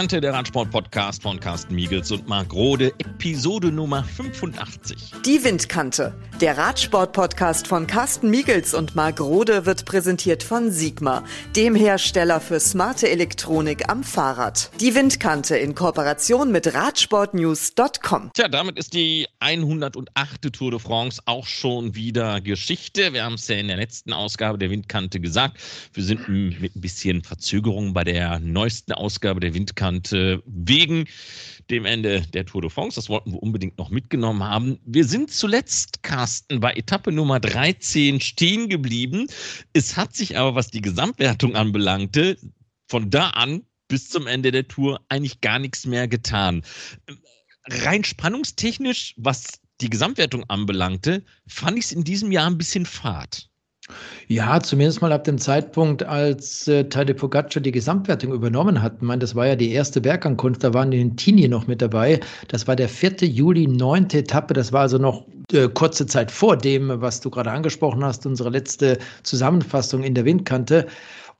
Windkante, der Radsport-Podcast von Carsten Miegels und Marc Rode, Episode Nummer 85. Die Windkante, der Radsport-Podcast von Carsten Miegels und Marc Rode wird präsentiert von Sigma, dem Hersteller für smarte Elektronik am Fahrrad. Die Windkante in Kooperation mit Radsportnews.com. Tja, damit ist die 108. Tour de France auch schon wieder Geschichte. Wir haben es ja in der letzten Ausgabe der Windkante gesagt. Wir sind mit ein bisschen Verzögerung bei der neuesten Ausgabe der Windkante wegen dem Ende der Tour de France. Das wollten wir unbedingt noch mitgenommen haben. Wir sind zuletzt, Carsten, bei Etappe Nummer 13 stehen geblieben. Es hat sich aber, was die Gesamtwertung anbelangte, von da an bis zum Ende der Tour eigentlich gar nichts mehr getan. Rein spannungstechnisch, was die Gesamtwertung anbelangte, fand ich es in diesem Jahr ein bisschen fad. Ja, zumindest mal ab dem Zeitpunkt, als äh, Tadej Pogacar die Gesamtwertung übernommen hat. Ich meine, das war ja die erste Bergankunft, da waren die Tini noch mit dabei. Das war der 4. Juli, neunte Etappe. Das war also noch äh, kurze Zeit vor dem, was du gerade angesprochen hast, unsere letzte Zusammenfassung in der Windkante.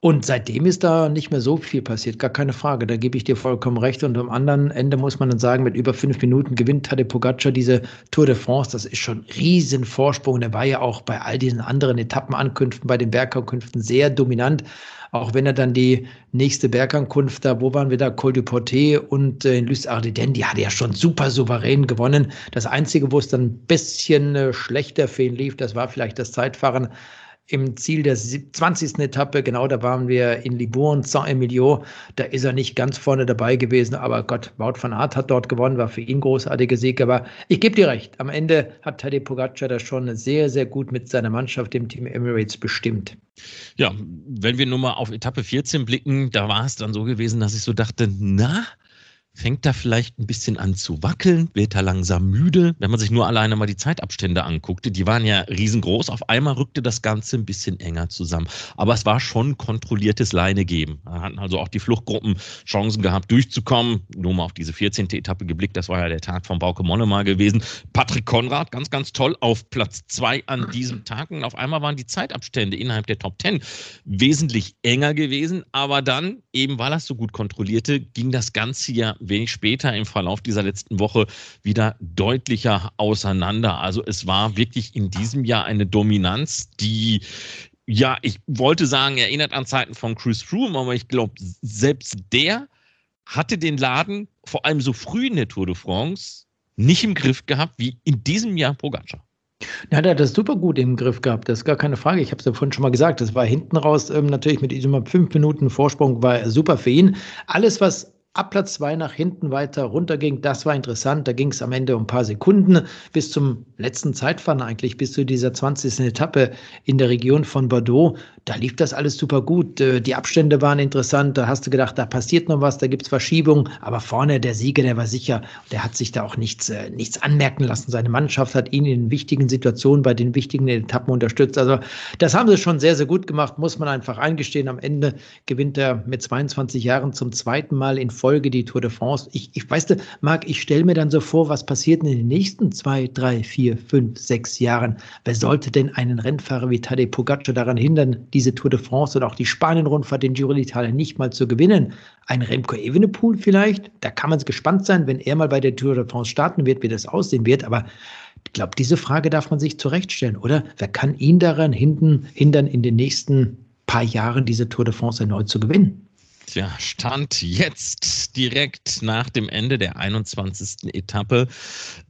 Und seitdem ist da nicht mehr so viel passiert, gar keine Frage. Da gebe ich dir vollkommen recht. Und am anderen Ende muss man dann sagen, mit über fünf Minuten gewinnt Tadej Pogacar diese Tour de France. Das ist schon riesen Vorsprung. Der war ja auch bei all diesen anderen Etappenankünften, bei den Bergankünften sehr dominant. Auch wenn er dann die nächste Bergankunft da, wo waren wir da? Col du Portet und äh, in Lys Ardiden, die hatte ja schon super souverän gewonnen. Das Einzige, wo es dann ein bisschen äh, schlechter für ihn lief, das war vielleicht das Zeitfahren im Ziel der 20. Etappe, genau da waren wir in Libourne, Saint-Emilio, da ist er nicht ganz vorne dabei gewesen, aber Gott, Wout van Aert hat dort gewonnen, war für ihn großartiger Sieg, aber ich gebe dir recht, am Ende hat Tadej Pogacar das schon sehr, sehr gut mit seiner Mannschaft, dem Team Emirates, bestimmt. Ja, wenn wir nur mal auf Etappe 14 blicken, da war es dann so gewesen, dass ich so dachte, na, fängt da vielleicht ein bisschen an zu wackeln, wird er langsam müde. Wenn man sich nur alleine mal die Zeitabstände anguckte, die waren ja riesengroß. Auf einmal rückte das Ganze ein bisschen enger zusammen. Aber es war schon kontrolliertes Leine geben. Da hatten also auch die Fluchtgruppen Chancen gehabt, durchzukommen. Nur mal auf diese 14. Etappe geblickt, das war ja der Tag von Bauke Mollema gewesen. Patrick Konrad, ganz, ganz toll, auf Platz zwei an diesem Tag. Und auf einmal waren die Zeitabstände innerhalb der Top 10 wesentlich enger gewesen. Aber dann, eben weil er es so gut kontrollierte, ging das Ganze ja wenig später im Verlauf dieser letzten Woche wieder deutlicher auseinander. Also es war wirklich in diesem Jahr eine Dominanz, die ja, ich wollte sagen, erinnert an Zeiten von Chris Froome, aber ich glaube, selbst der hatte den Laden vor allem so früh in der Tour de France nicht im Griff gehabt wie in diesem Jahr Pogacar. Ja, der hat das super gut im Griff gehabt, das ist gar keine Frage. Ich habe es ja vorhin schon mal gesagt, das war hinten raus ähm, natürlich mit diesem fünf Minuten Vorsprung war super für ihn. Alles, was ab Platz zwei nach hinten weiter runterging. Das war interessant. Da ging es am Ende um ein paar Sekunden bis zum letzten Zeitfahren eigentlich, bis zu dieser 20. Etappe in der Region von Bordeaux. Da lief das alles super gut. Äh, die Abstände waren interessant. Da hast du gedacht, da passiert noch was, da gibt es Verschiebungen. Aber vorne der Sieger, der war sicher. Der hat sich da auch nichts, äh, nichts anmerken lassen. Seine Mannschaft hat ihn in wichtigen Situationen bei den wichtigen Etappen unterstützt. Also das haben sie schon sehr, sehr gut gemacht, muss man einfach eingestehen. Am Ende gewinnt er mit 22 Jahren zum zweiten Mal in Folge die Tour de France. Ich, ich weißt du, Marc, ich stelle mir dann so vor, was passiert in den nächsten zwei, drei, vier, fünf, sechs Jahren. Wer sollte denn einen Rennfahrer wie Tadej Pogacar daran hindern, diese Tour de France und auch die Spanien-Rundfahrt, den Giro d'Italia nicht mal zu gewinnen? Ein Remco Evenepoel vielleicht? Da kann man gespannt sein, wenn er mal bei der Tour de France starten wird, wie das aussehen wird. Aber ich glaube, diese Frage darf man sich zurechtstellen, oder? Wer kann ihn daran hindern, in den nächsten paar Jahren diese Tour de France erneut zu gewinnen? Tja, Stand jetzt direkt nach dem Ende der 21. Etappe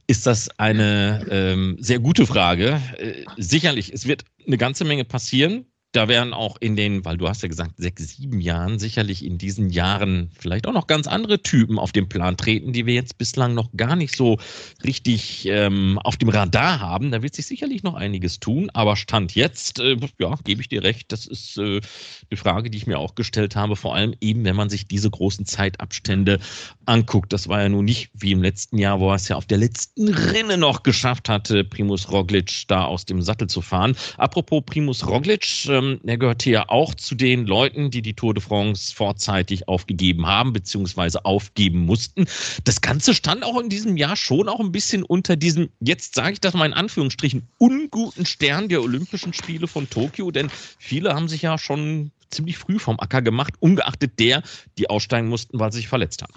ist das eine ähm, sehr gute Frage. Äh, sicherlich, es wird eine ganze Menge passieren da werden auch in den, weil du hast ja gesagt, sechs, sieben Jahren, sicherlich in diesen Jahren vielleicht auch noch ganz andere Typen auf den Plan treten, die wir jetzt bislang noch gar nicht so richtig ähm, auf dem Radar haben. Da wird sich sicherlich noch einiges tun, aber Stand jetzt, äh, ja, gebe ich dir recht, das ist äh, eine Frage, die ich mir auch gestellt habe, vor allem eben, wenn man sich diese großen Zeitabstände anguckt. Das war ja nun nicht wie im letzten Jahr, wo er es ja auf der letzten Rinne noch geschafft hatte, Primus Roglic da aus dem Sattel zu fahren. Apropos Primus Roglic, äh, ähm, er gehört hier auch zu den Leuten, die die Tour de France vorzeitig aufgegeben haben, beziehungsweise aufgeben mussten. Das Ganze stand auch in diesem Jahr schon auch ein bisschen unter diesem, jetzt sage ich das mal in Anführungsstrichen, unguten Stern der Olympischen Spiele von Tokio, denn viele haben sich ja schon ziemlich früh vom Acker gemacht, ungeachtet der, die aussteigen mussten, weil sie sich verletzt haben.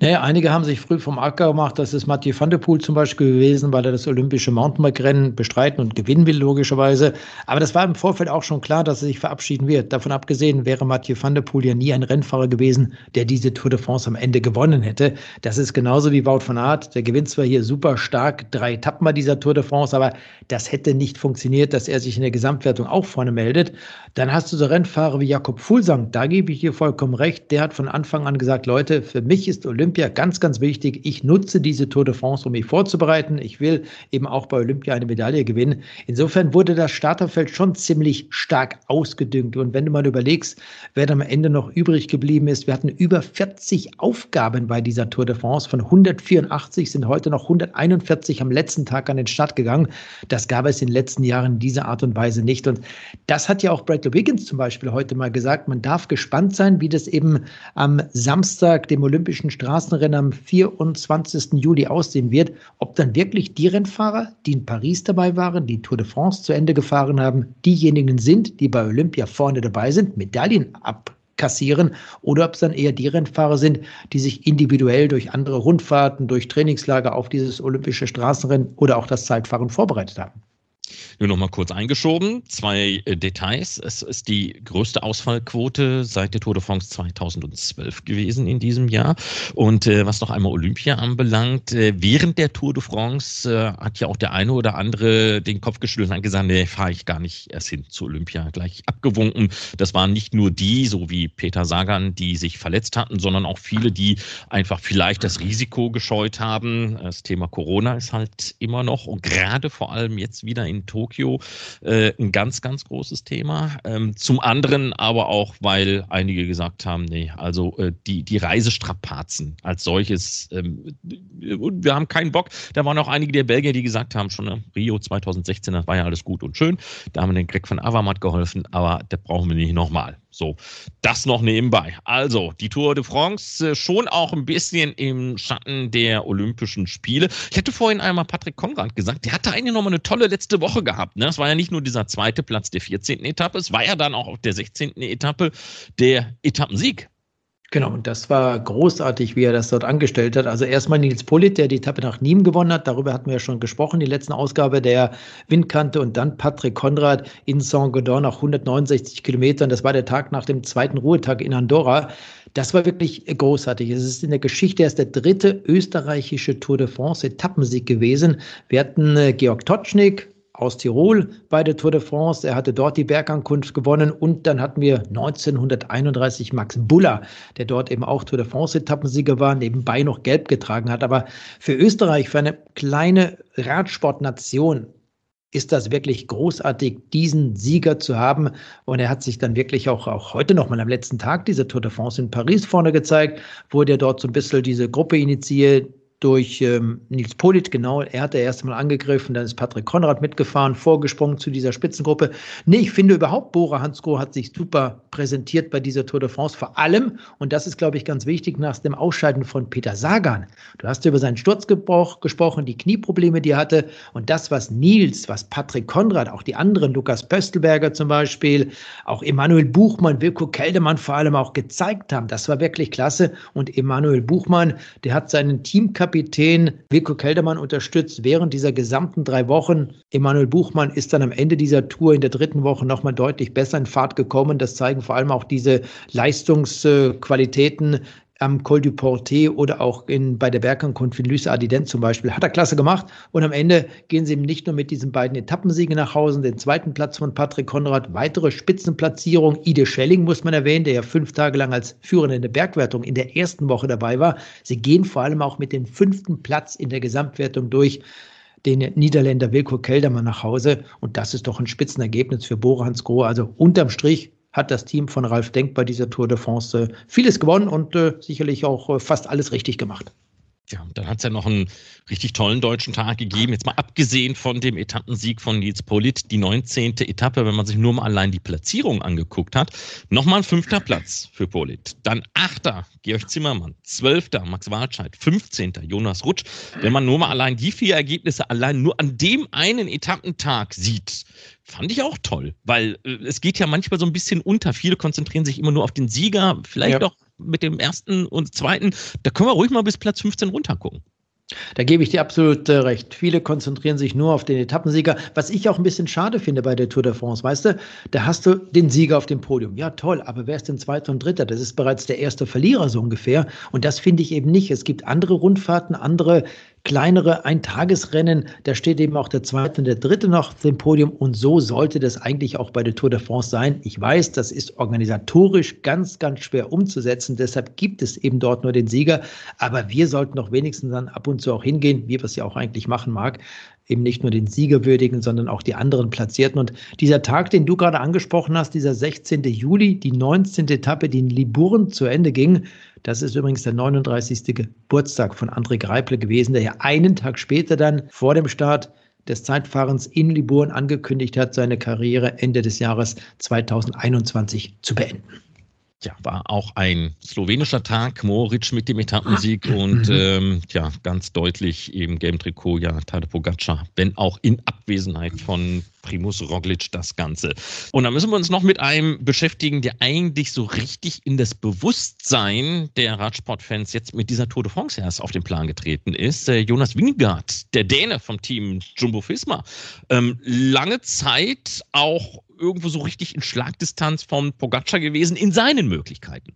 Naja, einige haben sich früh vom Acker gemacht. Das ist Mathieu van der Poel zum Beispiel gewesen, weil er das olympische Mountainbike-Rennen bestreiten und gewinnen will, logischerweise. Aber das war im Vorfeld auch schon klar, dass er sich verabschieden wird. Davon abgesehen wäre Mathieu van der Poel ja nie ein Rennfahrer gewesen, der diese Tour de France am Ende gewonnen hätte. Das ist genauso wie Wout van Aert. Der gewinnt zwar hier super stark drei Etappen bei dieser Tour de France, aber das hätte nicht funktioniert, dass er sich in der Gesamtwertung auch vorne meldet. Dann hast du so Rennfahrer wie Jakob Fuglsang. Da gebe ich dir vollkommen recht. Der hat von Anfang an gesagt, Leute, für mich ist Olympia ganz, ganz wichtig. Ich nutze diese Tour de France, um mich vorzubereiten. Ich will eben auch bei Olympia eine Medaille gewinnen. Insofern wurde das Starterfeld schon ziemlich stark ausgedüngt. Und wenn du mal überlegst, wer am Ende noch übrig geblieben ist, wir hatten über 40 Aufgaben bei dieser Tour de France. Von 184 sind heute noch 141 am letzten Tag an den Start gegangen. Das gab es in den letzten Jahren in dieser Art und Weise nicht. Und das hat ja auch Bradley Wiggins zum Beispiel heute mal gesagt. Man darf gespannt sein, wie das eben am Samstag, dem Olympischen Straßenrennen am 24. Juli aussehen wird, ob dann wirklich die Rennfahrer, die in Paris dabei waren, die Tour de France zu Ende gefahren haben, diejenigen sind, die bei Olympia vorne dabei sind, Medaillen abkassieren oder ob es dann eher die Rennfahrer sind, die sich individuell durch andere Rundfahrten, durch Trainingslager auf dieses olympische Straßenrennen oder auch das Zeitfahren vorbereitet haben. Nur noch mal kurz eingeschoben. Zwei äh, Details. Es ist die größte Ausfallquote seit der Tour de France 2012 gewesen in diesem Jahr. Und äh, was noch einmal Olympia anbelangt, äh, während der Tour de France äh, hat ja auch der eine oder andere den Kopf geschüttelt und gesagt, nee, fahre ich gar nicht erst hin zu Olympia. Gleich abgewunken. Das waren nicht nur die, so wie Peter Sagan, die sich verletzt hatten, sondern auch viele, die einfach vielleicht das Risiko gescheut haben. Das Thema Corona ist halt immer noch und gerade vor allem jetzt wieder in Tokio äh, ein ganz, ganz großes Thema. Ähm, zum anderen aber auch, weil einige gesagt haben, nee, also äh, die, die Reisestrapazen als solches, ähm, wir haben keinen Bock. Da waren auch einige der Belgier, die gesagt haben, schon äh, Rio 2016, das war ja alles gut und schön. Da haben wir den Greg von Avamat geholfen, aber das brauchen wir nicht nochmal. So, das noch nebenbei. Also, die Tour de France äh, schon auch ein bisschen im Schatten der Olympischen Spiele. Ich hatte vorhin einmal Patrick Konrad gesagt, der hatte eigentlich nochmal eine tolle letzte Woche gehabt. Ne? Es war ja nicht nur dieser zweite Platz der 14. Etappe, es war ja dann auch auf der 16. Etappe der Etappensieg. Genau, und das war großartig, wie er das dort angestellt hat. Also erstmal Nils Polit, der die Etappe nach Nîmes gewonnen hat. Darüber hatten wir ja schon gesprochen, die letzten Ausgabe der Windkante. Und dann Patrick Konrad in Saint-Gaudin nach 169 Kilometern. Das war der Tag nach dem zweiten Ruhetag in Andorra. Das war wirklich großartig. Es ist in der Geschichte erst der dritte österreichische Tour de France Etappensieg gewesen. Wir hatten äh, Georg Totschnig, aus Tirol bei der Tour de France. Er hatte dort die Bergankunft gewonnen und dann hatten wir 1931 Max Buller, der dort eben auch Tour de France Etappensieger war, nebenbei noch gelb getragen hat. Aber für Österreich, für eine kleine Radsportnation, ist das wirklich großartig, diesen Sieger zu haben. Und er hat sich dann wirklich auch, auch heute noch mal am letzten Tag dieser Tour de France in Paris vorne gezeigt, wo der dort so ein bisschen diese Gruppe initiiert, durch ähm, Nils Polit, genau, er hat erst mal angegriffen, dann ist Patrick Konrad mitgefahren, vorgesprungen zu dieser Spitzengruppe. Nee, ich finde überhaupt, Bora Hansgrohe hat sich super präsentiert bei dieser Tour de France, vor allem, und das ist, glaube ich, ganz wichtig, nach dem Ausscheiden von Peter Sagan. Du hast über seinen Sturzgebroch gesprochen, die Knieprobleme, die er hatte, und das, was Nils, was Patrick Konrad, auch die anderen, Lukas Pöstelberger zum Beispiel, auch Emanuel Buchmann, Wilko Keldermann vor allem auch gezeigt haben, das war wirklich klasse. Und Emanuel Buchmann, der hat seinen Teamkapitän Kapitän Wilko Keldermann unterstützt während dieser gesamten drei Wochen. Emanuel Buchmann ist dann am Ende dieser Tour in der dritten Woche nochmal deutlich besser in Fahrt gekommen. Das zeigen vor allem auch diese Leistungsqualitäten am Col du Portet oder auch in, bei der Bergankunft in Lys Ardiden zum Beispiel. Hat er klasse gemacht. Und am Ende gehen sie eben nicht nur mit diesen beiden Etappensiegen nach Hause, den zweiten Platz von Patrick Konrad, weitere Spitzenplatzierung. Ide Schelling muss man erwähnen, der ja fünf Tage lang als Führende in der Bergwertung in der ersten Woche dabei war. Sie gehen vor allem auch mit dem fünften Platz in der Gesamtwertung durch den Niederländer Wilko Keldermann nach Hause. Und das ist doch ein Spitzenergebnis für Borans Grohe. Also unterm Strich hat das Team von Ralf Denk bei dieser Tour de France äh, vieles gewonnen und äh, sicherlich auch äh, fast alles richtig gemacht. Ja, dann hat es ja noch einen richtig tollen deutschen Tag gegeben. Jetzt mal abgesehen von dem Etappensieg von Nils Polit, die 19. Etappe, wenn man sich nur mal allein die Platzierung angeguckt hat. Nochmal ein fünfter Platz für Polit. Dann achter Georg Zimmermann, zwölfter Max Walscheid, 15. Jonas Rutsch. Wenn man nur mal allein die vier Ergebnisse allein nur an dem einen Etappentag sieht, fand ich auch toll, weil äh, es geht ja manchmal so ein bisschen unter. Viele konzentrieren sich immer nur auf den Sieger, vielleicht ja. doch mit dem ersten und zweiten. Da können wir ruhig mal bis Platz 15 runtergucken. Da gebe ich dir absolut äh, recht. Viele konzentrieren sich nur auf den Etappensieger. Was ich auch ein bisschen schade finde bei der Tour de France, weißt du, da hast du den Sieger auf dem Podium. Ja, toll, aber wer ist denn Zweiter und Dritter? Das ist bereits der erste Verlierer so ungefähr. Und das finde ich eben nicht. Es gibt andere Rundfahrten, andere kleinere Eintagesrennen, da steht eben auch der zweite und der dritte noch dem Podium und so sollte das eigentlich auch bei der Tour de France sein. Ich weiß, das ist organisatorisch ganz, ganz schwer umzusetzen, deshalb gibt es eben dort nur den Sieger, aber wir sollten doch wenigstens dann ab und zu auch hingehen, wie wir es ja auch eigentlich machen mag, eben nicht nur den Sieger würdigen, sondern auch die anderen Platzierten. Und dieser Tag, den du gerade angesprochen hast, dieser 16. Juli, die 19. Etappe, die in Liburn zu Ende ging, das ist übrigens der 39. Geburtstag von André Greiple gewesen, der ja einen Tag später dann vor dem Start des Zeitfahrens in Liburn angekündigt hat, seine Karriere Ende des Jahres 2021 zu beenden ja, war auch ein slowenischer Tag, Moritz mit dem Etappensieg und mhm. ähm, ja, ganz deutlich im gelben Trikot, ja, Tadej Pogacar, wenn auch in Abwesenheit von Primus Roglic das Ganze. Und da müssen wir uns noch mit einem beschäftigen, der eigentlich so richtig in das Bewusstsein der Radsportfans jetzt mit dieser Tour de France erst auf den Plan getreten ist. Äh, Jonas Wingard, der Däne vom Team Jumbo Fisma. Ähm, lange Zeit auch irgendwo so richtig in Schlagdistanz von Pogacar gewesen in seinen Möglichkeiten.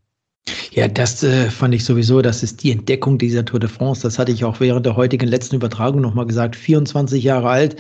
Ja, das äh, fand ich sowieso, das ist die Entdeckung dieser Tour de France. Das hatte ich auch während der heutigen letzten Übertragung nochmal gesagt. 24 Jahre alt,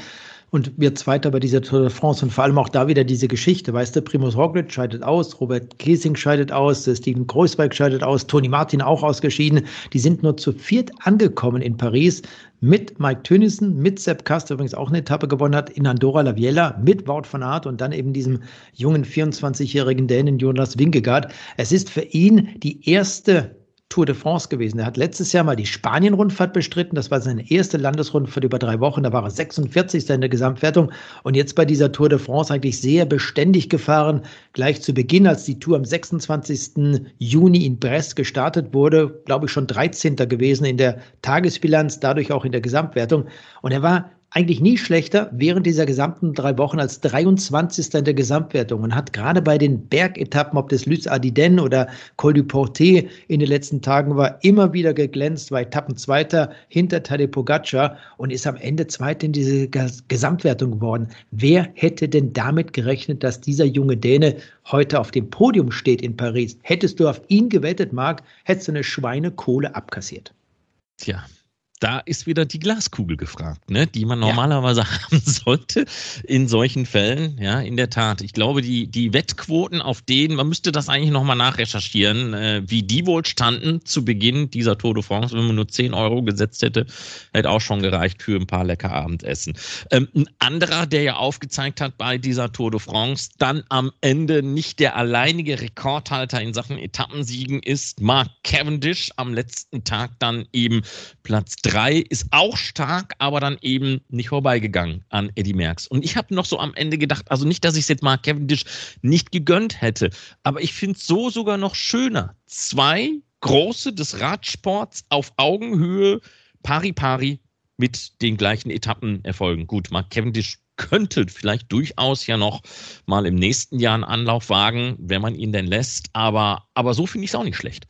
und wird Zweiter bei dieser Tour de France und vor allem auch da wieder diese Geschichte, weißt du, Primus Roglic scheidet aus, Robert Kiesing scheidet aus, Steven Kreuzberg scheidet aus, Toni Martin auch ausgeschieden. Die sind nur zu viert angekommen in Paris mit Mike Tönnissen, mit Sepp Kast, übrigens auch eine Etappe gewonnen hat, in Andorra la Viella, mit Wout van Aert und dann eben diesem jungen 24-jährigen Dänen Jonas Wingegaard. Es ist für ihn die erste Tour de France gewesen. Er hat letztes Jahr mal die Spanien-Rundfahrt bestritten. Das war seine erste Landesrundfahrt über drei Wochen. Da war er 46. in der Gesamtwertung. Und jetzt bei dieser Tour de France eigentlich sehr beständig gefahren. Gleich zu Beginn, als die Tour am 26. Juni in Brest gestartet wurde, glaube ich schon 13. gewesen in der Tagesbilanz, dadurch auch in der Gesamtwertung. Und er war eigentlich nie schlechter während dieser gesamten drei Wochen als 23. in der Gesamtwertung und hat gerade bei den Bergetappen, ob das Lys Ardiden oder Col du Portet in den letzten Tagen war, immer wieder geglänzt, war Etappenzweiter hinter Tadej Pogacar und ist am Ende Zweiter in diese Gesamtwertung geworden. Wer hätte denn damit gerechnet, dass dieser junge Däne heute auf dem Podium steht in Paris? Hättest du auf ihn gewettet, Marc, hättest du eine Schweinekohle abkassiert. Tja, da ist wieder die Glaskugel gefragt, ne, die man normalerweise ja. haben sollte in solchen Fällen. Ja, in der Tat. Ich glaube, die, die Wettquoten, auf denen, man müsste das eigentlich nochmal nachrecherchieren, äh, wie die wohl standen zu Beginn dieser Tour de France, wenn man nur 10 Euro gesetzt hätte, hätte auch schon gereicht für ein paar lecker Abendessen. Ähm, ein anderer, der ja aufgezeigt hat bei dieser Tour de France, dann am Ende nicht der alleinige Rekordhalter in Sachen Etappensiegen ist, Mark Cavendish am letzten Tag dann eben Platz 3 3 ist auch stark, aber dann eben nicht vorbeigegangen an Eddie Merckx. Und ich habe noch so am Ende gedacht, also nicht, dass ich es jetzt mal Cavendish nicht gegönnt hätte, aber ich finde es so sogar noch schöner. Zwei große des Radsports auf Augenhöhe, pari pari mit den gleichen Etappenerfolgen. Gut, Mark Cavendish könnte vielleicht durchaus ja noch mal im nächsten Jahr einen Anlauf wagen, wenn man ihn denn lässt, aber, aber so finde ich es auch nicht schlecht.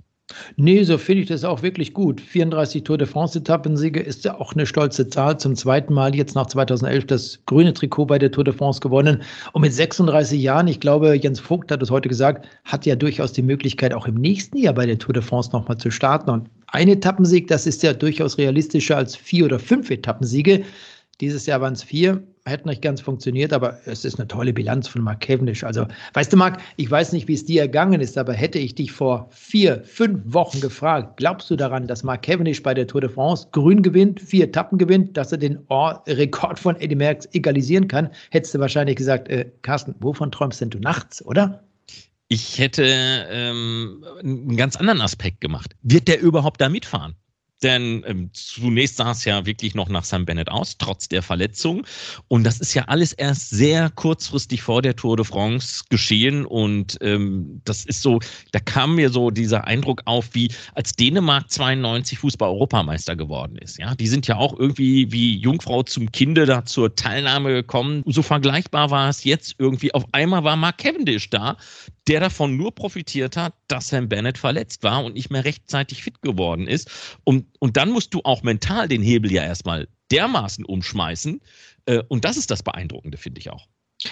Nee, so finde ich das auch wirklich gut. 34 Tour de France-Etappensiege ist ja auch eine stolze Zahl. Zum zweiten Mal jetzt nach 2011 das grüne Trikot bei der Tour de France gewonnen. Und mit 36 Jahren, ich glaube, Jens Vogt hat es heute gesagt, hat ja durchaus die Möglichkeit, auch im nächsten Jahr bei der Tour de France nochmal zu starten. Und ein Etappensieg, das ist ja durchaus realistischer als vier oder fünf Etappensiege. Dieses Jahr waren es vier, hätte nicht ganz funktioniert, aber es ist eine tolle Bilanz von Mark Cavendish. Also, weißt du, Mark, ich weiß nicht, wie es dir ergangen ist, aber hätte ich dich vor vier, fünf Wochen gefragt, glaubst du daran, dass Mark Cavendish bei der Tour de France grün gewinnt, vier Etappen gewinnt, dass er den Rekord von Eddie Merckx egalisieren kann, hättest du wahrscheinlich gesagt, äh, Carsten, wovon träumst denn du nachts, oder? Ich hätte ähm, einen ganz anderen Aspekt gemacht. Wird der überhaupt da mitfahren? Denn ähm, zunächst sah es ja wirklich noch nach Sam Bennett aus, trotz der Verletzung. Und das ist ja alles erst sehr kurzfristig vor der Tour de France geschehen. Und ähm, das ist so, da kam mir so dieser Eindruck auf, wie als Dänemark 92 Fußball-Europameister geworden ist. Ja, die sind ja auch irgendwie wie Jungfrau zum Kinde da zur Teilnahme gekommen. So vergleichbar war es jetzt irgendwie. Auf einmal war Mark Cavendish da, der davon nur profitiert hat, dass Sam Bennett verletzt war und nicht mehr rechtzeitig fit geworden ist. Und, und dann musst du auch mental den Hebel ja erstmal dermaßen umschmeißen. Äh, und das ist das Beeindruckende, finde ich auch.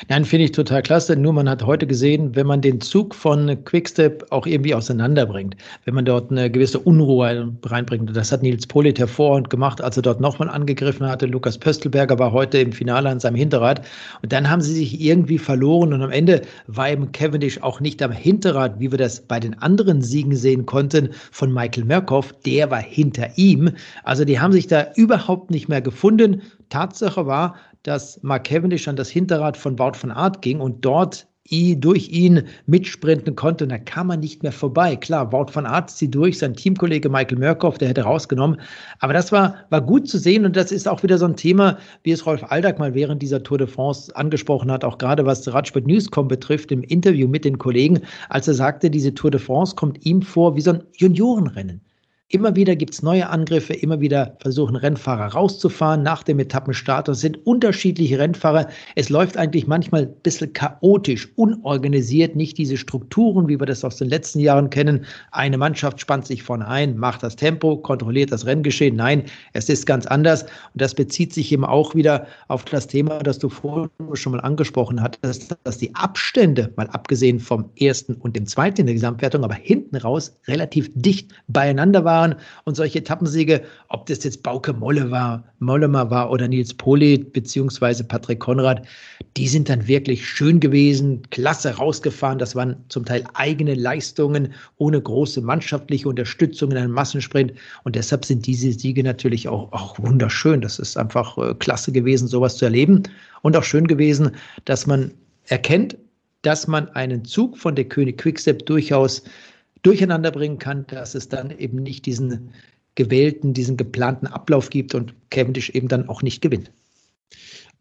Nein, finde ich total klasse. Nur man hat heute gesehen, wenn man den Zug von Quickstep auch irgendwie auseinanderbringt, wenn man dort eine gewisse Unruhe reinbringt. Das hat Nils Polit hervorragend gemacht, als er dort nochmal angegriffen hatte. Lukas Pöstelberger war heute im Finale an seinem Hinterrad. Und dann haben sie sich irgendwie verloren. Und am Ende war eben Cavendish auch nicht am Hinterrad, wie wir das bei den anderen Siegen sehen konnten, von Michael Murkoff. Der war hinter ihm. Also die haben sich da überhaupt nicht mehr gefunden. Tatsache war, dass Mark Cavendish an das Hinterrad von Wout von Art ging und dort durch ihn mitsprinten konnte. Und da kam man nicht mehr vorbei. Klar, Wout von Art zieht durch, sein Teamkollege Michael Murkoff, der hätte rausgenommen. Aber das war, war gut zu sehen. Und das ist auch wieder so ein Thema, wie es Rolf Aldag mal während dieser Tour de France angesprochen hat, auch gerade was Radsport Newscom betrifft, im Interview mit den Kollegen, als er sagte, diese Tour de France kommt ihm vor wie so ein Juniorenrennen. Immer wieder gibt es neue Angriffe, immer wieder versuchen Rennfahrer rauszufahren nach dem Etappenstart. Das sind unterschiedliche Rennfahrer. Es läuft eigentlich manchmal ein bisschen chaotisch, unorganisiert, nicht diese Strukturen, wie wir das aus den letzten Jahren kennen. Eine Mannschaft spannt sich vorne ein, macht das Tempo, kontrolliert das Renngeschehen. Nein, es ist ganz anders. Und das bezieht sich eben auch wieder auf das Thema, das du vorhin schon mal angesprochen hattest, dass die Abstände, mal abgesehen vom ersten und dem zweiten in der Gesamtwertung, aber hinten raus relativ dicht beieinander waren waren und solche Etappensiege, ob das jetzt Bauke Molle war, Mollemer war oder Nils Polit beziehungsweise Patrick Konrad, die sind dann wirklich schön gewesen, klasse rausgefahren. Das waren zum Teil eigene Leistungen ohne große mannschaftliche Unterstützung in einem Massensprint. Und deshalb sind diese Siege natürlich auch, auch wunderschön. Das ist einfach äh, klasse gewesen, sowas zu erleben. Und auch schön gewesen, dass man erkennt, dass man einen Zug von der König Quickstep durchaus durcheinander bringen kann, dass es dann eben nicht diesen gewählten, diesen geplanten Ablauf gibt und Cavendish eben dann auch nicht gewinnt.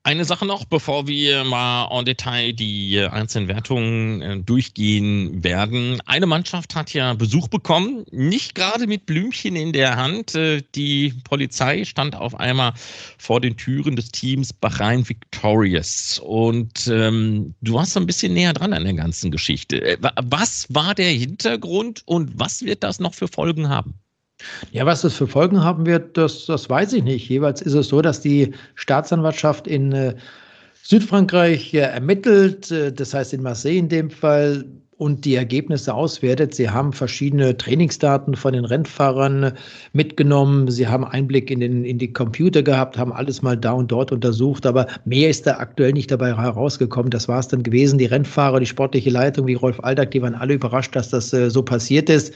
Eine Sache noch, bevor wir mal en Detail die einzelnen Wertungen äh, durchgehen werden. Eine Mannschaft hat ja Besuch bekommen, nicht gerade mit Blümchen in der Hand. Äh, die Polizei stand auf einmal vor den Türen des Teams Bahrain Victorious. Und ähm, du warst so ein bisschen näher dran an der ganzen Geschichte. Äh, was war der Hintergrund und was wird das noch für Folgen haben? Ja, was das für Folgen haben wird, das, das weiß ich nicht. Jeweils ist es so, dass die Staatsanwaltschaft in äh, Südfrankreich äh, ermittelt, äh, das heißt in Marseille in dem Fall, und die Ergebnisse auswertet. Sie haben verschiedene Trainingsdaten von den Rennfahrern mitgenommen. Sie haben Einblick in, den, in die Computer gehabt, haben alles mal da und dort untersucht. Aber mehr ist da aktuell nicht dabei herausgekommen. Das war es dann gewesen. Die Rennfahrer, die sportliche Leitung wie Rolf Aldag, die waren alle überrascht, dass das äh, so passiert ist.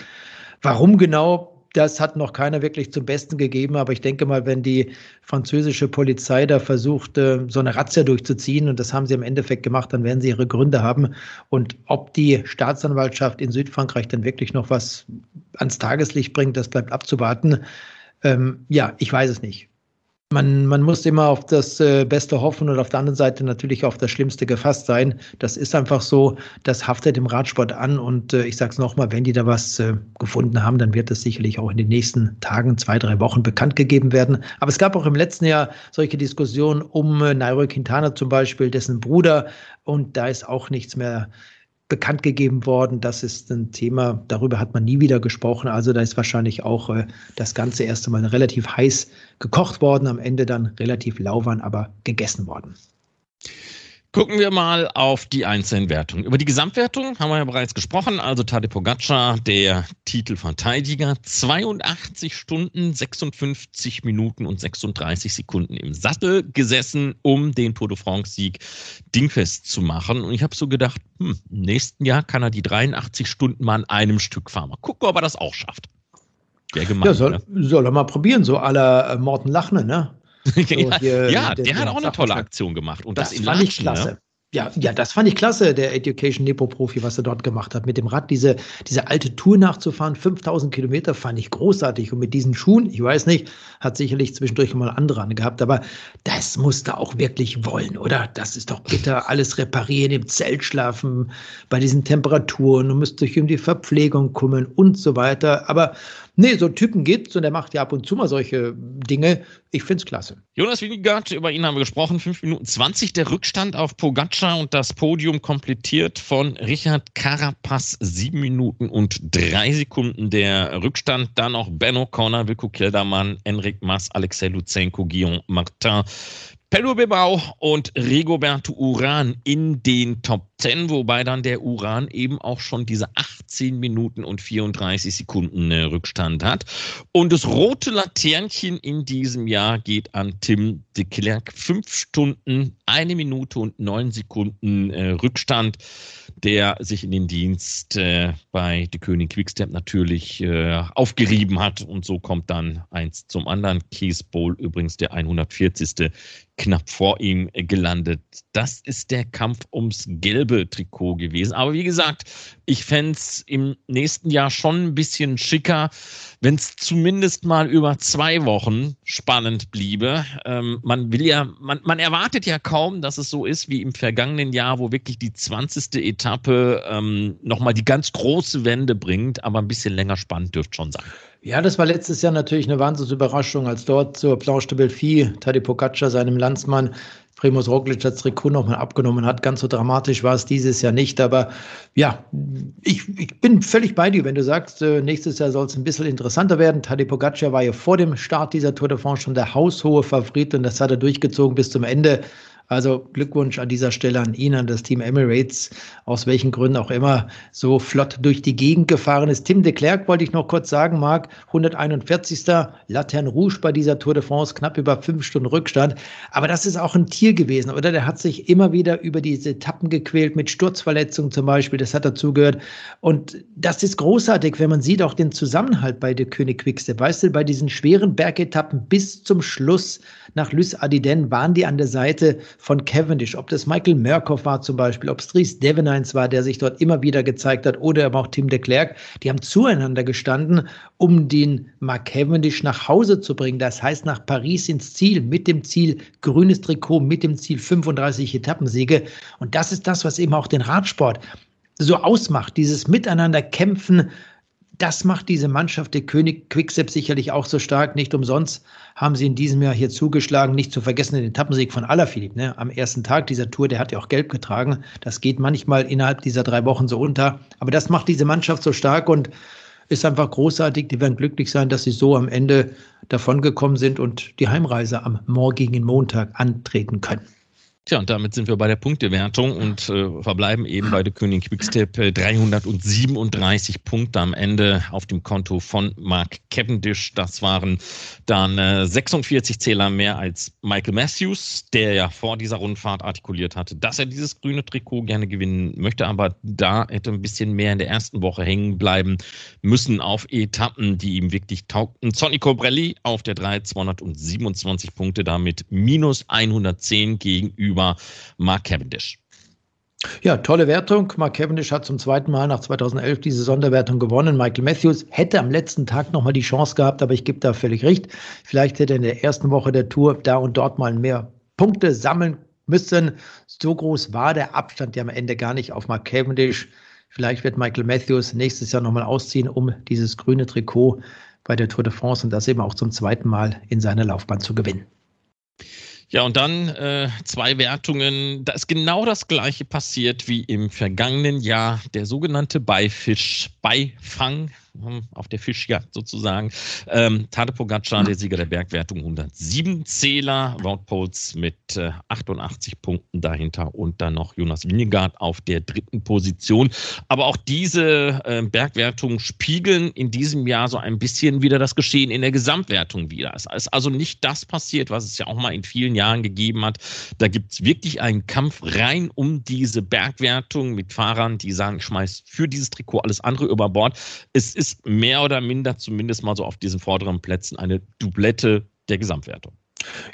Warum genau? Das hat noch keiner wirklich zum Besten gegeben, aber ich denke mal, wenn die französische Polizei da versucht, äh, so eine Razzia durchzuziehen, und das haben sie im Endeffekt gemacht, dann werden sie ihre Gründe haben. Und ob die Staatsanwaltschaft in Südfrankreich dann wirklich noch was ans Tageslicht bringt, das bleibt abzuwarten. Ähm, ja, ich weiß es nicht. Man, man muss immer auf das äh, Beste hoffen und auf der anderen Seite natürlich auf das Schlimmste gefasst sein. Das ist einfach so, das haftet im Radsport an und äh, ich sage es nochmal, wenn die da was äh, gefunden haben, dann wird das sicherlich auch in den nächsten Tagen, zwei, drei Wochen bekannt gegeben werden. Aber es gab auch im letzten Jahr solche Diskussionen um Nairo Quintana zum Beispiel, dessen Bruder und da ist auch nichts mehr bekannt gegeben worden. Das ist ein Thema, darüber hat man nie wieder gesprochen. Also da ist wahrscheinlich auch äh, das Ganze erst einmal relativ heiß gekocht worden, am Ende dann relativ lauwarm, aber gegessen worden. Gucken wir mal auf die einzelnen Wertungen. Über die Gesamtwertung haben wir ja bereits gesprochen. Also Tade Pogacar, der Titelverteidiger, 82 Stunden, 56 Minuten und 36 Sekunden im Sattel gesessen, um den Tour de France-Sieg dingfest zu machen. Und ich habe so gedacht, hm, im nächsten Jahr kann er die 83 Stunden mal an einem Stück fahren. Mal gucken, ob er das auch schafft. Der gemein, ja, soll, ne? soll er mal probieren, so aller äh, Morten Lachne, ne? So ja, ja der, der hat auch eine tolle Aktion gemacht. Und das, das fand Latschen, ich klasse. Ja, ja, das fand ich klasse, der Education Nepo Profi, was er dort gemacht hat. Mit dem Rad diese, diese alte Tour nachzufahren, 5000 Kilometer, fand ich großartig. Und mit diesen Schuhen, ich weiß nicht, hat sicherlich zwischendurch mal andere angehabt, aber das musste auch wirklich wollen, oder? Das ist doch bitter, alles reparieren, im Zelt schlafen, bei diesen Temperaturen, du müsst dich um die Verpflegung kümmern und so weiter. Aber Nee, so Typen gibt's und er macht ja ab und zu mal solche Dinge. Ich find's klasse. Jonas Wingard, über ihn haben wir gesprochen. 5 Minuten 20 der Rückstand auf Pogacar und das Podium komplettiert von Richard Carapaz. 7 Minuten und 3 Sekunden der Rückstand. Dann noch Ben O'Connor, Wilko Keldermann, Enric Mas, Alexei Luzenko, Guillaume Martin. Pello Bebau und Rigoberto Uran in den Top 10, wobei dann der Uran eben auch schon diese 18 Minuten und 34 Sekunden äh, Rückstand hat. Und das rote Laternchen in diesem Jahr geht an Tim de Klerk. Fünf Stunden, eine Minute und neun Sekunden äh, Rückstand der sich in den Dienst äh, bei De König Quickstep natürlich aufgerieben hat. Und so kommt dann eins zum anderen. Keith Bowl übrigens der 140. knapp vor ihm gelandet. Das ist der Kampf ums gelbe Trikot gewesen. Aber wie gesagt, ich fände es im nächsten Jahr schon ein bisschen schicker, wenn es zumindest mal über zwei Wochen spannend bliebe. Ähm, man will ja, man, man erwartet ja kaum, dass es so ist wie im vergangenen Jahr, wo wirklich die 20. Etappe ähm, nochmal die ganz große Wende bringt, aber ein bisschen länger spannend dürfte schon sein. Ja, das war letztes Jahr natürlich eine Wahnsinnsüberraschung, als dort zur Planche de Belfi Tadej Pogacar seinem Landsmann Primus Roglic das Trikot nochmal abgenommen hat. Ganz so dramatisch war es dieses Jahr nicht. Aber ja, ich, ich bin völlig bei dir, wenn du sagst, äh, nächstes Jahr soll es ein bisschen interessanter werden. Tadej Pogacar war ja vor dem Start dieser Tour de France schon der haushohe Favorit und das hat er durchgezogen bis zum Ende. Also Glückwunsch an dieser Stelle an ihn, an das Team Emirates, aus welchen Gründen auch immer so flott durch die Gegend gefahren ist. Tim de Klerk wollte ich noch kurz sagen, Marc, 141. Laterne Rouge bei dieser Tour de France, knapp über fünf Stunden Rückstand. Aber das ist auch ein Tier gewesen, oder? Der hat sich immer wieder über diese Etappen gequält, mit Sturzverletzungen zum Beispiel, das hat dazugehört. Und das ist großartig, wenn man sieht auch den Zusammenhalt bei der König Quickstep. Weißt du, bei diesen schweren Bergetappen bis zum Schluss nach Lys Adiden waren die an der Seite von Cavendish, ob das Michael Murkoff war zum Beispiel, ob es Dries Devenines war, der sich dort immer wieder gezeigt hat, oder aber auch Tim de Klerk, die haben zueinander gestanden, um den Mark Cavendish nach Hause zu bringen. Das heißt, nach Paris ins Ziel, mit dem Ziel grünes Trikot, mit dem Ziel 35 Etappensiege. Und das ist das, was eben auch den Radsport so ausmacht, dieses Miteinander kämpfen, das macht diese Mannschaft der König Quickstep sicherlich auch so stark. Nicht umsonst haben sie in diesem Jahr hier zugeschlagen. Nicht zu vergessen den Etappensieg von Alaphilippe. Ne? Am ersten Tag dieser Tour, der hat ja auch gelb getragen. Das geht manchmal innerhalb dieser drei Wochen so unter. Aber das macht diese Mannschaft so stark und ist einfach großartig. Die werden glücklich sein, dass sie so am Ende davongekommen sind und die Heimreise am morgigen Montag antreten können. Tja, und damit sind wir bei der Punktewertung und äh, verbleiben eben bei der König Quickstep. Äh, 337 Punkte am Ende auf dem Konto von Mark Cavendish. Das waren dann äh, 46 Zähler mehr als Michael Matthews, der ja vor dieser Rundfahrt artikuliert hatte, dass er dieses grüne Trikot gerne gewinnen möchte, aber da hätte ein bisschen mehr in der ersten Woche hängen bleiben müssen auf Etappen, die ihm wirklich taugten. Sonny Cobrelli auf der 3 227 Punkte, damit minus 110 gegenüber über Mark Cavendish. Ja, tolle Wertung. Mark Cavendish hat zum zweiten Mal nach 2011 diese Sonderwertung gewonnen. Michael Matthews hätte am letzten Tag nochmal die Chance gehabt, aber ich gebe da völlig recht. Vielleicht hätte er in der ersten Woche der Tour da und dort mal mehr Punkte sammeln müssen. So groß war der Abstand ja am Ende gar nicht auf Mark Cavendish. Vielleicht wird Michael Matthews nächstes Jahr nochmal ausziehen, um dieses grüne Trikot bei der Tour de France und das eben auch zum zweiten Mal in seiner Laufbahn zu gewinnen. Ja, und dann äh, zwei Wertungen. Da ist genau das gleiche passiert wie im vergangenen Jahr. Der sogenannte Beifisch, Beifang auf der Fischjagd sozusagen. Ähm, Tade Pogacar, der Sieger der Bergwertung, 107 Zähler, Wout Poles mit äh, 88 Punkten dahinter und dann noch Jonas Wingegaard auf der dritten Position. Aber auch diese äh, Bergwertungen spiegeln in diesem Jahr so ein bisschen wieder das Geschehen in der Gesamtwertung wieder. Es ist also nicht das passiert, was es ja auch mal in vielen Jahren gegeben hat. Da gibt es wirklich einen Kampf rein um diese Bergwertung mit Fahrern, die sagen, ich schmeiß für dieses Trikot alles andere über Bord. Es ist mehr oder minder zumindest mal so auf diesen vorderen Plätzen eine Doublette der Gesamtwertung.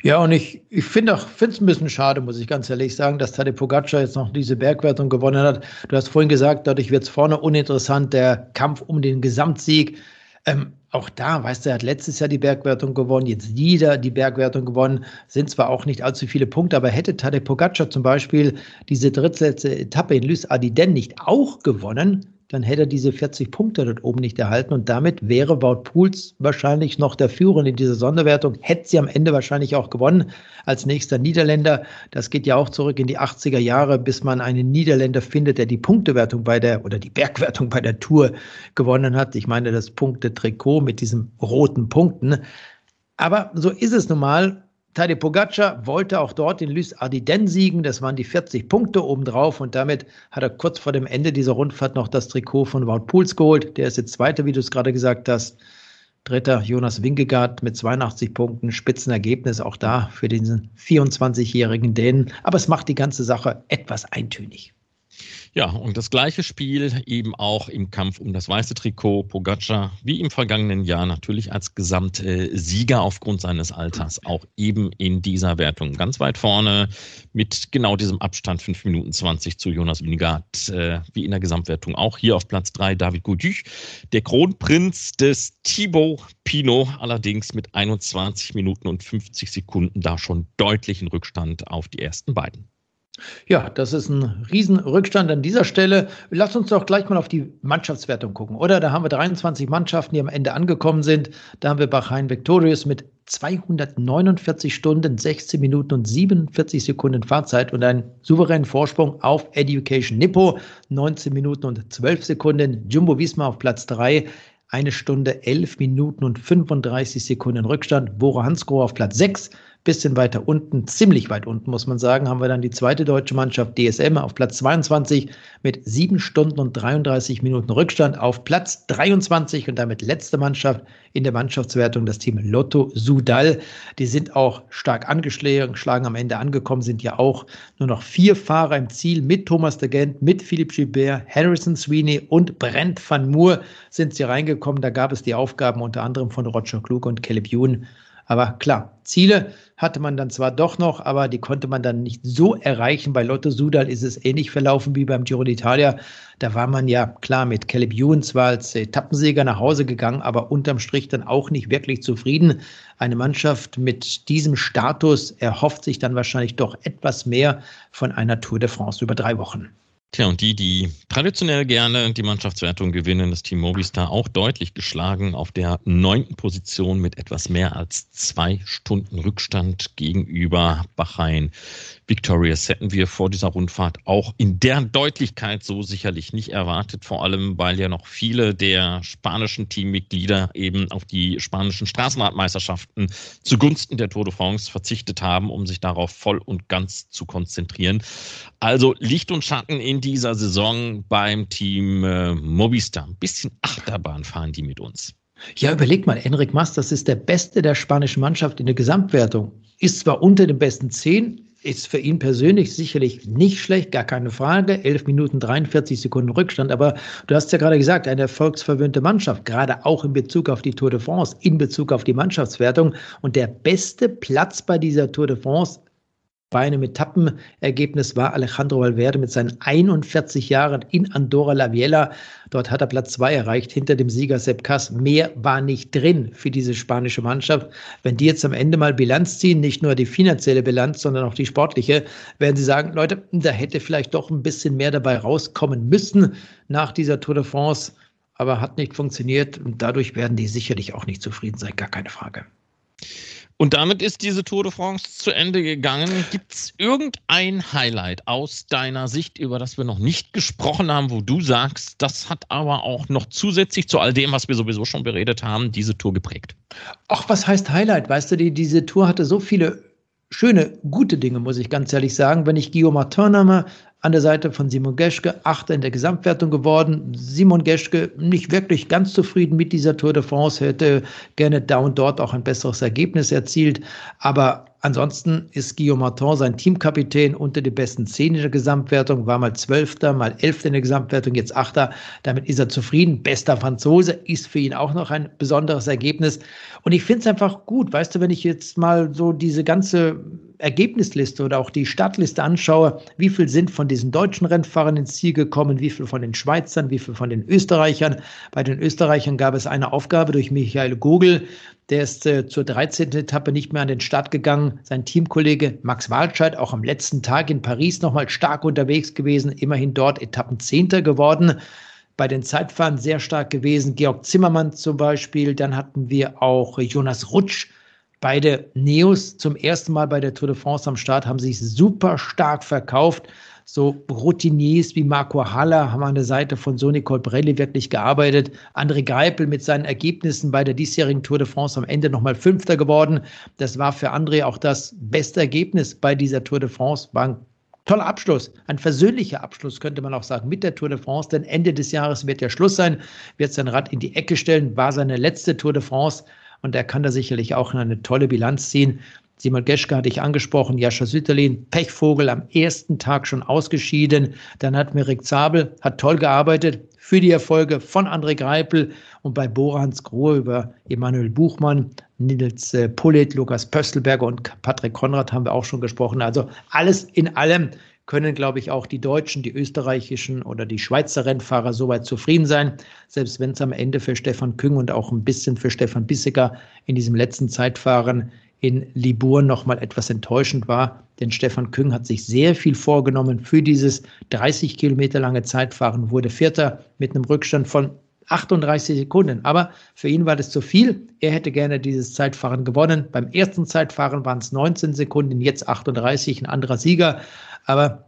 Ja, und ich, ich finde es ein bisschen schade, muss ich ganz ehrlich sagen, dass Tadej Pogacar jetzt noch diese Bergwertung gewonnen hat. Du hast vorhin gesagt, dadurch wird es vorne uninteressant, der Kampf um den Gesamtsieg. Ähm, auch da, weißt du, er hat letztes Jahr die Bergwertung gewonnen, jetzt wieder die Bergwertung gewonnen, sind zwar auch nicht allzu viele Punkte, aber hätte Tadej Pogacar zum Beispiel diese drittletzte Etappe in Lys Adiden nicht auch gewonnen, dann hätte er diese 40 Punkte dort oben nicht erhalten und damit wäre Wout Pools wahrscheinlich noch der Führer in dieser Sonderwertung, hätte sie am Ende wahrscheinlich auch gewonnen als nächster Niederländer. Das geht ja auch zurück in die 80er Jahre, bis man einen Niederländer findet, der die Punktewertung bei der oder die Bergwertung bei der Tour gewonnen hat. Ich meine das Punkte-Trikot mit diesen roten Punkten. Aber so ist es nun mal. Tadej Pogacar wollte auch dort in Lys Ardiden siegen. Das waren die 40 Punkte obendrauf und damit hat er kurz vor dem Ende dieser Rundfahrt noch das Trikot von Wout Pools geholt. Der ist jetzt Zweiter, wie du es gerade gesagt hast. Dritter Jonas Winkegaard mit 82 Punkten, Spitzenergebnis auch da für diesen 24-jährigen Dänen. Aber es macht die ganze Sache etwas eintönig. Ja, und das gleiche Spiel eben auch im Kampf um das weiße Trikot. Pogacar, wie im vergangenen Jahr, natürlich als Gesamtsieger aufgrund seines Alters, auch eben in dieser Wertung ganz weit vorne mit genau diesem Abstand 5 Minuten 20 zu Jonas Wingegaard, äh, wie in der Gesamtwertung. Auch hier auf Platz 3 David Gaudu, der Kronprinz des Thibaut Pinot, allerdings mit 21 Minuten und 50 Sekunden da schon deutlichen Rückstand auf die ersten beiden. Ja, das ist ein Riesenrückstand an dieser Stelle. Lass uns doch gleich mal auf die Mannschaftswertung gucken, oder? Da haben wir 23 Mannschaften, die am Ende angekommen sind. Da haben wir Bahrain Victorious mit 249 Stunden, 16 Minuten und 47 Sekunden Fahrzeit und einen souveränen Vorsprung auf Education Nippo, 19 Minuten und 12 Sekunden. Jumbo Visma auf Platz 3, eine Stunde, 11 Minuten und 35 Sekunden Rückstand. Bora Hansgrohe auf Platz 6, bisschen weiter unten, ziemlich weit unten, muss man sagen, haben wir dann die zweite deutsche Mannschaft DSM auf Platz 22 mit 7 Stunden und 33 Minuten Rückstand auf Platz 23 und damit letzte Mannschaft in der Mannschaftswertung, das Team Lotto Sudal. Die sind auch stark angeschlagen, schlagen am Ende angekommen, sind ja auch nur noch vier Fahrer im Ziel mit Thomas de Gent, mit Philipp Gilbert, Harrison Sweeney und Brent van Moor sind sie reingekommen. Da gab es die Aufgaben unter anderem von Roger Klug und Caleb Youn aber klar, Ziele hatte man dann zwar doch noch, aber die konnte man dann nicht so erreichen. Bei Lotto Sudal ist es ähnlich verlaufen wie beim Giro d'Italia. Da war man ja klar mit Caleb Ewan zwar als Etappensieger nach Hause gegangen, aber unterm Strich dann auch nicht wirklich zufrieden. Eine Mannschaft mit diesem Status erhofft sich dann wahrscheinlich doch etwas mehr von einer Tour de France über drei Wochen. Tja, und die, die traditionell gerne die Mannschaftswertung gewinnen, das Team Movistar auch deutlich geschlagen auf der neunten Position mit etwas mehr als zwei Stunden Rückstand gegenüber Bahrain. Victorious hätten wir vor dieser Rundfahrt auch in der Deutlichkeit so sicherlich nicht erwartet, vor allem weil ja noch viele der spanischen Teammitglieder eben auf die spanischen Straßenradmeisterschaften zugunsten der Tour de France verzichtet haben, um sich darauf voll und ganz zu konzentrieren. Also Licht und Schatten in dieser Saison beim Team äh, Movistar. Ein bisschen Achterbahn fahren die mit uns. Ja, überleg mal, Enric Mas, das ist der Beste der spanischen Mannschaft in der Gesamtwertung. Ist zwar unter den besten zehn, ist für ihn persönlich sicherlich nicht schlecht, gar keine Frage. 11 Minuten 43 Sekunden Rückstand. Aber du hast ja gerade gesagt, eine erfolgsverwöhnte Mannschaft, gerade auch in Bezug auf die Tour de France, in Bezug auf die Mannschaftswertung. Und der beste Platz bei dieser Tour de France bei einem Etappenergebnis war Alejandro Valverde mit seinen 41 Jahren in Andorra la Viella. Dort hat er Platz zwei erreicht, hinter dem Sieger Sepp Kass. Mehr war nicht drin für diese spanische Mannschaft. Wenn die jetzt am Ende mal Bilanz ziehen, nicht nur die finanzielle Bilanz, sondern auch die sportliche, werden sie sagen, Leute, da hätte vielleicht doch ein bisschen mehr dabei rauskommen müssen nach dieser Tour de France. Aber hat nicht funktioniert und dadurch werden die sicherlich auch nicht zufrieden sein, gar keine Frage. Und damit ist diese Tour de France zu Ende gegangen. Gibt es irgendein Highlight aus deiner Sicht, über das wir noch nicht gesprochen haben, wo du sagst, das hat aber auch noch zusätzlich zu all dem, was wir sowieso schon beredet haben, diese Tour geprägt? Ach, was heißt Highlight? Weißt du, die, diese Tour hatte so viele schöne, gute Dinge, muss ich ganz ehrlich sagen. Wenn ich Guillaume nehme, an der Seite von Simon Geschke, Achter in der Gesamtwertung geworden. Simon Geschke nicht wirklich ganz zufrieden mit dieser Tour de France, hätte gerne da und dort auch ein besseres Ergebnis erzielt. Aber ansonsten ist Guillaume Martin sein Teamkapitän unter die besten zehn in der Gesamtwertung, war mal Zwölfter, mal Elfter in der Gesamtwertung, jetzt Achter. Damit ist er zufrieden. Bester Franzose ist für ihn auch noch ein besonderes Ergebnis. Und ich finde es einfach gut, weißt du, wenn ich jetzt mal so diese ganze Ergebnisliste oder auch die Startliste anschaue, wie viel sind von diesen deutschen Rennfahrern ins Ziel gekommen, wie viel von den Schweizern, wie viel von den Österreichern. Bei den Österreichern gab es eine Aufgabe durch Michael Gogel, der ist äh, zur 13. Etappe nicht mehr an den Start gegangen. Sein Teamkollege Max Walscheid, auch am letzten Tag in Paris nochmal stark unterwegs gewesen, immerhin dort Etappenzehnter geworden. Bei den Zeitfahren sehr stark gewesen. Georg Zimmermann zum Beispiel. Dann hatten wir auch Jonas Rutsch, Beide Neos zum ersten Mal bei der Tour de France am Start haben sich super stark verkauft. So Routiniers wie Marco Haller haben an der Seite von Sonny Colbrelli wirklich gearbeitet. André Greipel mit seinen Ergebnissen bei der diesjährigen Tour de France am Ende nochmal Fünfter geworden. Das war für André auch das beste Ergebnis bei dieser Tour de France. War ein toller Abschluss, ein versöhnlicher Abschluss, könnte man auch sagen, mit der Tour de France. Denn Ende des Jahres wird ja Schluss sein, wird sein Rad in die Ecke stellen, war seine letzte Tour de France und er kann da sicherlich auch eine tolle Bilanz ziehen. Simon Geschke hatte ich angesprochen, Jascha Sütterlin, Pechvogel am ersten Tag schon ausgeschieden. Dann hat Mirik Zabel, hat toll gearbeitet für die Erfolge von André Greipel und bei Borans Grohe über Emanuel Buchmann, Nils äh, Pullet, Lukas Pöstelberger und Patrick Konrad haben wir auch schon gesprochen. Also alles in allem können, glaube ich, auch die deutschen, die österreichischen oder die Schweizer Rennfahrer soweit zufrieden sein, selbst wenn es am Ende für Stefan Küng und auch ein bisschen für Stefan Bissiger in diesem letzten Zeitfahren in Libourne nochmal etwas enttäuschend war. Denn Stefan Küng hat sich sehr viel vorgenommen für dieses 30 Kilometer lange Zeitfahren, wurde Vierter mit einem Rückstand von 38 Sekunden. Aber für ihn war das zu viel. Er hätte gerne dieses Zeitfahren gewonnen. Beim ersten Zeitfahren waren es 19 Sekunden, jetzt 38, ein anderer Sieger. Aber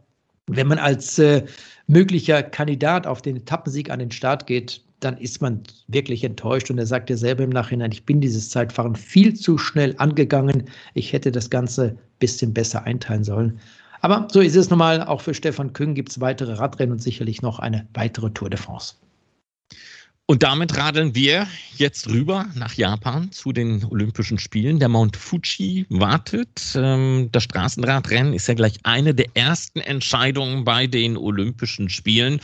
wenn man als äh, möglicher Kandidat auf den Etappensieg an den Start geht, dann ist man wirklich enttäuscht. Und er sagt ja selber im Nachhinein, ich bin dieses Zeitfahren viel zu schnell angegangen. Ich hätte das Ganze ein bisschen besser einteilen sollen. Aber so ist es normal. Auch für Stefan Küng gibt es weitere Radrennen und sicherlich noch eine weitere Tour de France. Und damit radeln wir jetzt rüber nach Japan zu den Olympischen Spielen. Der Mount Fuji wartet. Ähm, das Straßenradrennen ist ja gleich eine der ersten Entscheidungen bei den Olympischen Spielen.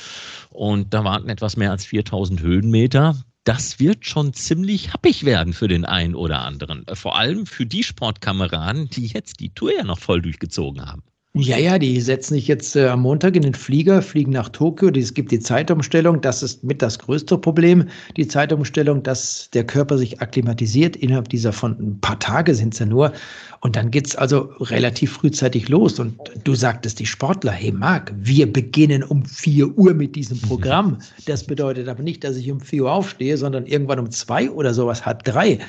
Und da warten etwas mehr als 4000 Höhenmeter. Das wird schon ziemlich happig werden für den einen oder anderen. Vor allem für die Sportkameraden, die jetzt die Tour ja noch voll durchgezogen haben. Ja, ja, die setzen sich jetzt äh, am Montag in den Flieger, fliegen nach Tokio. Es gibt die Zeitumstellung. Das ist mit das größte Problem. Die Zeitumstellung, dass der Körper sich akklimatisiert. Innerhalb dieser von ein paar Tage sind es ja nur. Und dann geht's also relativ frühzeitig los. Und du sagtest, die Sportler, hey Marc, wir beginnen um vier Uhr mit diesem Programm. Das bedeutet aber nicht, dass ich um vier Uhr aufstehe, sondern irgendwann um zwei oder sowas, halb drei.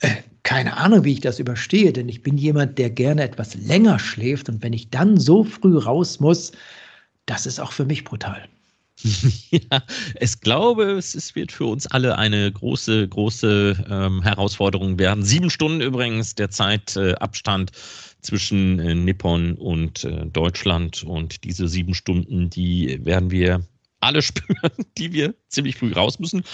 Äh, keine Ahnung, wie ich das überstehe, denn ich bin jemand, der gerne etwas länger schläft und wenn ich dann so früh raus muss, das ist auch für mich brutal. ja, ich glaube, es, wird für uns alle eine große, große ähm, Herausforderung werden. Sieben Stunden übrigens der Zeitabstand äh, zwischen äh, Nippon und äh, Deutschland. Und diese sieben Stunden, die werden wir alle spüren, die wir ziemlich früh raus müssen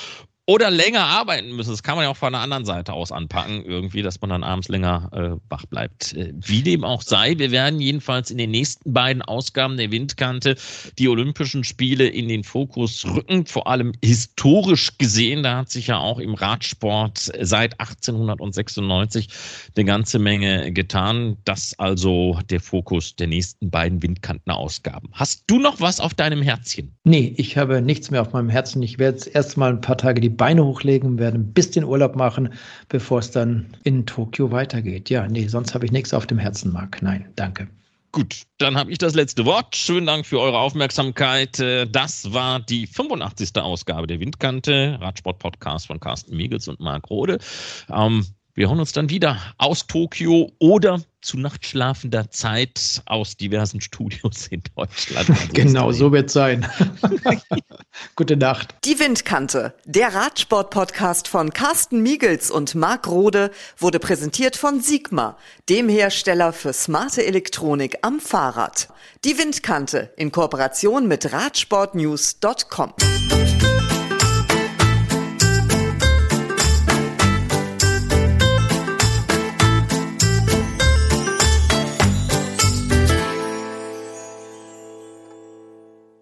oder länger arbeiten müssen. Das kann man ja auch von der anderen Seite aus anpacken, irgendwie, dass man dann abends länger äh, wach bleibt. Äh, wie dem auch sei, wir werden jedenfalls in den nächsten beiden Ausgaben der Windkante die Olympischen Spiele in den Fokus rücken, vor allem historisch gesehen. Da hat sich ja auch im Radsport seit 1896 eine ganze Menge getan. Das also der Fokus der nächsten beiden Windkantenausgaben. Hast du noch was auf deinem Herzchen? Nee, ich habe nichts mehr auf meinem Herzen. Ich werde jetzt erstmal ein paar Tage die Beine hochlegen, werde ein bisschen Urlaub machen, bevor es dann in Tokio weitergeht. Ja, nee, sonst habe ich nichts auf dem Herzen, Marc. Nein, danke. Gut, dann habe ich das letzte Wort. Schönen Dank für eure Aufmerksamkeit. Äh, das war die 85. Ausgabe der Windkante, Radsport-Podcast von Carsten Miegels und Marc Rode. Ähm, wir hören uns dann wieder aus Tokio oder zu nachtschlafender Zeit aus diversen Studios in Deutschland. Also genau, so wird es sein. Gute Nacht. Die Windkante, der Radsport-Podcast von Carsten Miegels und Marc Rode, wurde präsentiert von Sigma, dem Hersteller für smarte Elektronik am Fahrrad. Die Windkante in Kooperation mit Radsportnews.com.